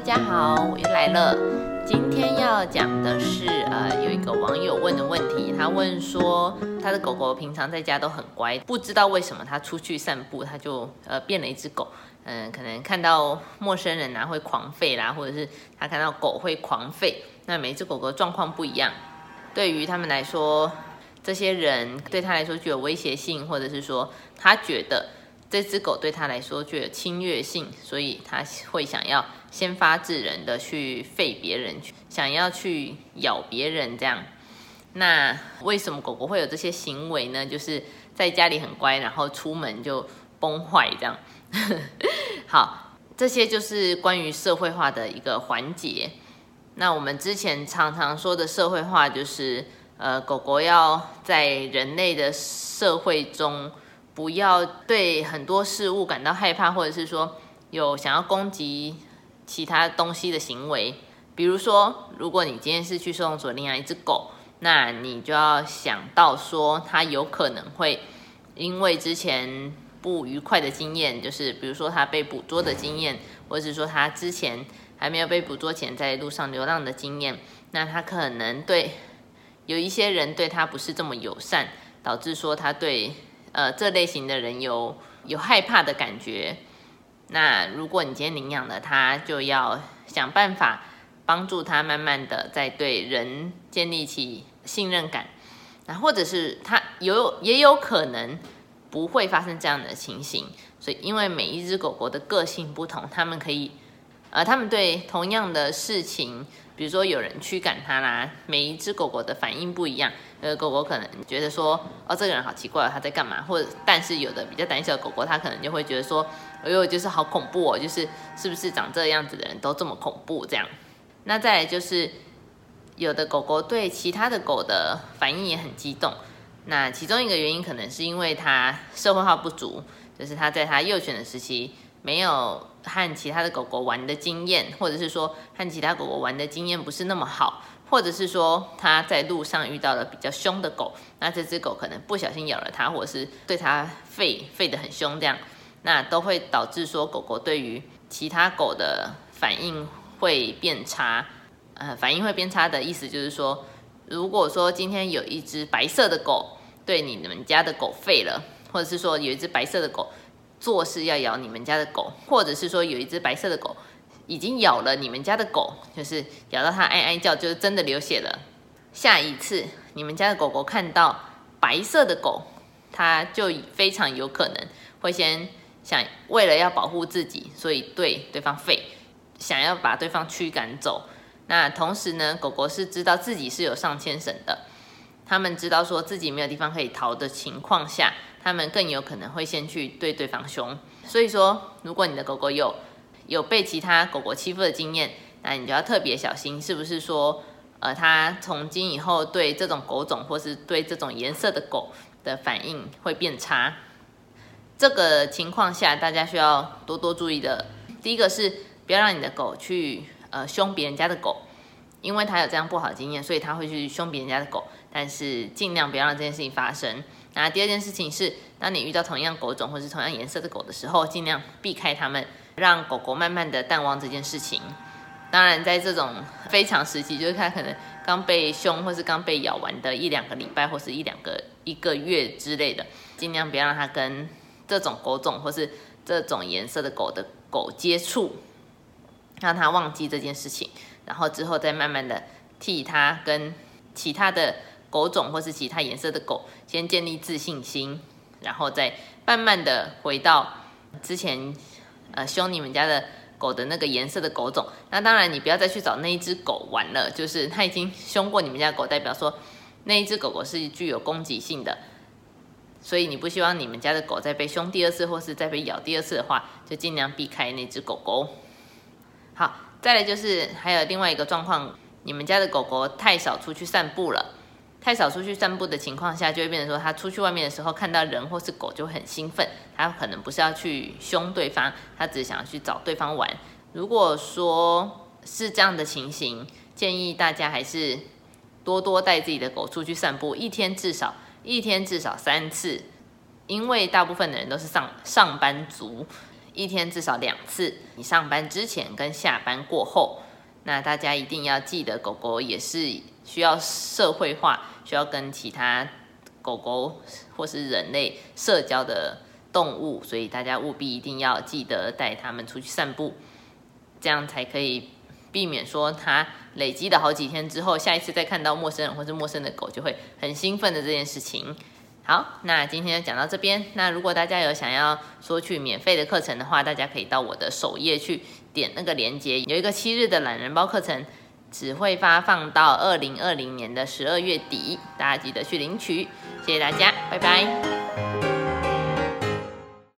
大家好，我又来了。今天要讲的是，呃，有一个网友问的问题，他问说，他的狗狗平常在家都很乖，不知道为什么他出去散步，他就呃变了一只狗。嗯，可能看到陌生人啊会狂吠啦，或者是他看到狗会狂吠。那每一只狗狗状况不一样，对于他们来说，这些人对他来说具有威胁性，或者是说他觉得。这只狗对他来说具有侵略性，所以他会想要先发制人的去吠别人，想要去咬别人这样。那为什么狗狗会有这些行为呢？就是在家里很乖，然后出门就崩坏这样。好，这些就是关于社会化的一个环节。那我们之前常常说的社会化，就是呃，狗狗要在人类的社会中。不要对很多事物感到害怕，或者是说有想要攻击其他东西的行为。比如说，如果你今天是去收容所领养一只狗，那你就要想到说，它有可能会因为之前不愉快的经验，就是比如说它被捕捉的经验，或者是说它之前还没有被捕捉前在路上流浪的经验，那它可能对有一些人对它不是这么友善，导致说它对。呃，这类型的人有有害怕的感觉。那如果你今天领养了它，就要想办法帮助它，慢慢的在对人建立起信任感。那或者是它有也有可能不会发生这样的情形。所以，因为每一只狗狗的个性不同，它们可以呃，他们对同样的事情。比如说有人驱赶它啦，每一只狗狗的反应不一样。呃，狗狗可能觉得说，哦，这个人好奇怪，他在干嘛？或者，但是有的比较胆小的狗狗，它可能就会觉得说，哎呦，就是好恐怖哦，就是是不是长这样子的人都这么恐怖这样？那再来就是，有的狗狗对其他的狗的反应也很激动。那其中一个原因可能是因为它社会化不足，就是它在它幼犬的时期。没有和其他的狗狗玩的经验，或者是说和其他狗狗玩的经验不是那么好，或者是说它在路上遇到了比较凶的狗，那这只狗可能不小心咬了它，或者是对它吠吠得很凶，这样那都会导致说狗狗对于其他狗的反应会变差。呃，反应会变差的意思就是说，如果说今天有一只白色的狗对你们家的狗吠了，或者是说有一只白色的狗。做事要咬你们家的狗，或者是说有一只白色的狗已经咬了你们家的狗，就是咬到它哀哀叫，就是真的流血了。下一次你们家的狗狗看到白色的狗，它就非常有可能会先想为了要保护自己，所以对对方吠，想要把对方驱赶走。那同时呢，狗狗是知道自己是有上牵绳的，他们知道说自己没有地方可以逃的情况下。他们更有可能会先去对对方凶，所以说，如果你的狗狗有有被其他狗狗欺负的经验，那你就要特别小心，是不是说，呃，它从今以后对这种狗种或是对这种颜色的狗的反应会变差？这个情况下，大家需要多多注意的，第一个是不要让你的狗去呃凶别人家的狗，因为他有这样不好的经验，所以他会去凶别人家的狗，但是尽量不要让这件事情发生。那第二件事情是，当你遇到同样狗种或是同样颜色的狗的时候，尽量避开它们，让狗狗慢慢的淡忘这件事情。当然，在这种非常时期，就是它可能刚被凶或是刚被咬完的一两个礼拜或是一两个一个月之类的，尽量不要让它跟这种狗种或是这种颜色的狗的狗接触，让它忘记这件事情，然后之后再慢慢的替它跟其他的。狗种或是其他颜色的狗，先建立自信心，然后再慢慢的回到之前呃凶你们家的狗的那个颜色的狗种。那当然你不要再去找那一只狗玩了，就是它已经凶过你们家狗，代表说那一只狗狗是具有攻击性的，所以你不希望你们家的狗再被凶第二次，或是再被咬第二次的话，就尽量避开那只狗狗。好，再来就是还有另外一个状况，你们家的狗狗太少出去散步了。太少出去散步的情况下，就会变成说，他出去外面的时候看到人或是狗就很兴奋。他可能不是要去凶对方，他只想要去找对方玩。如果说是这样的情形，建议大家还是多多带自己的狗出去散步，一天至少一天至少三次。因为大部分的人都是上上班族，一天至少两次，你上班之前跟下班过后。那大家一定要记得，狗狗也是需要社会化，需要跟其他狗狗或是人类社交的动物，所以大家务必一定要记得带它们出去散步，这样才可以避免说它累积了好几天之后，下一次再看到陌生人或是陌生的狗就会很兴奋的这件事情。好，那今天就讲到这边。那如果大家有想要说去免费的课程的话，大家可以到我的首页去点那个链接，有一个七日的懒人包课程，只会发放到二零二零年的十二月底，大家记得去领取。谢谢大家，拜拜。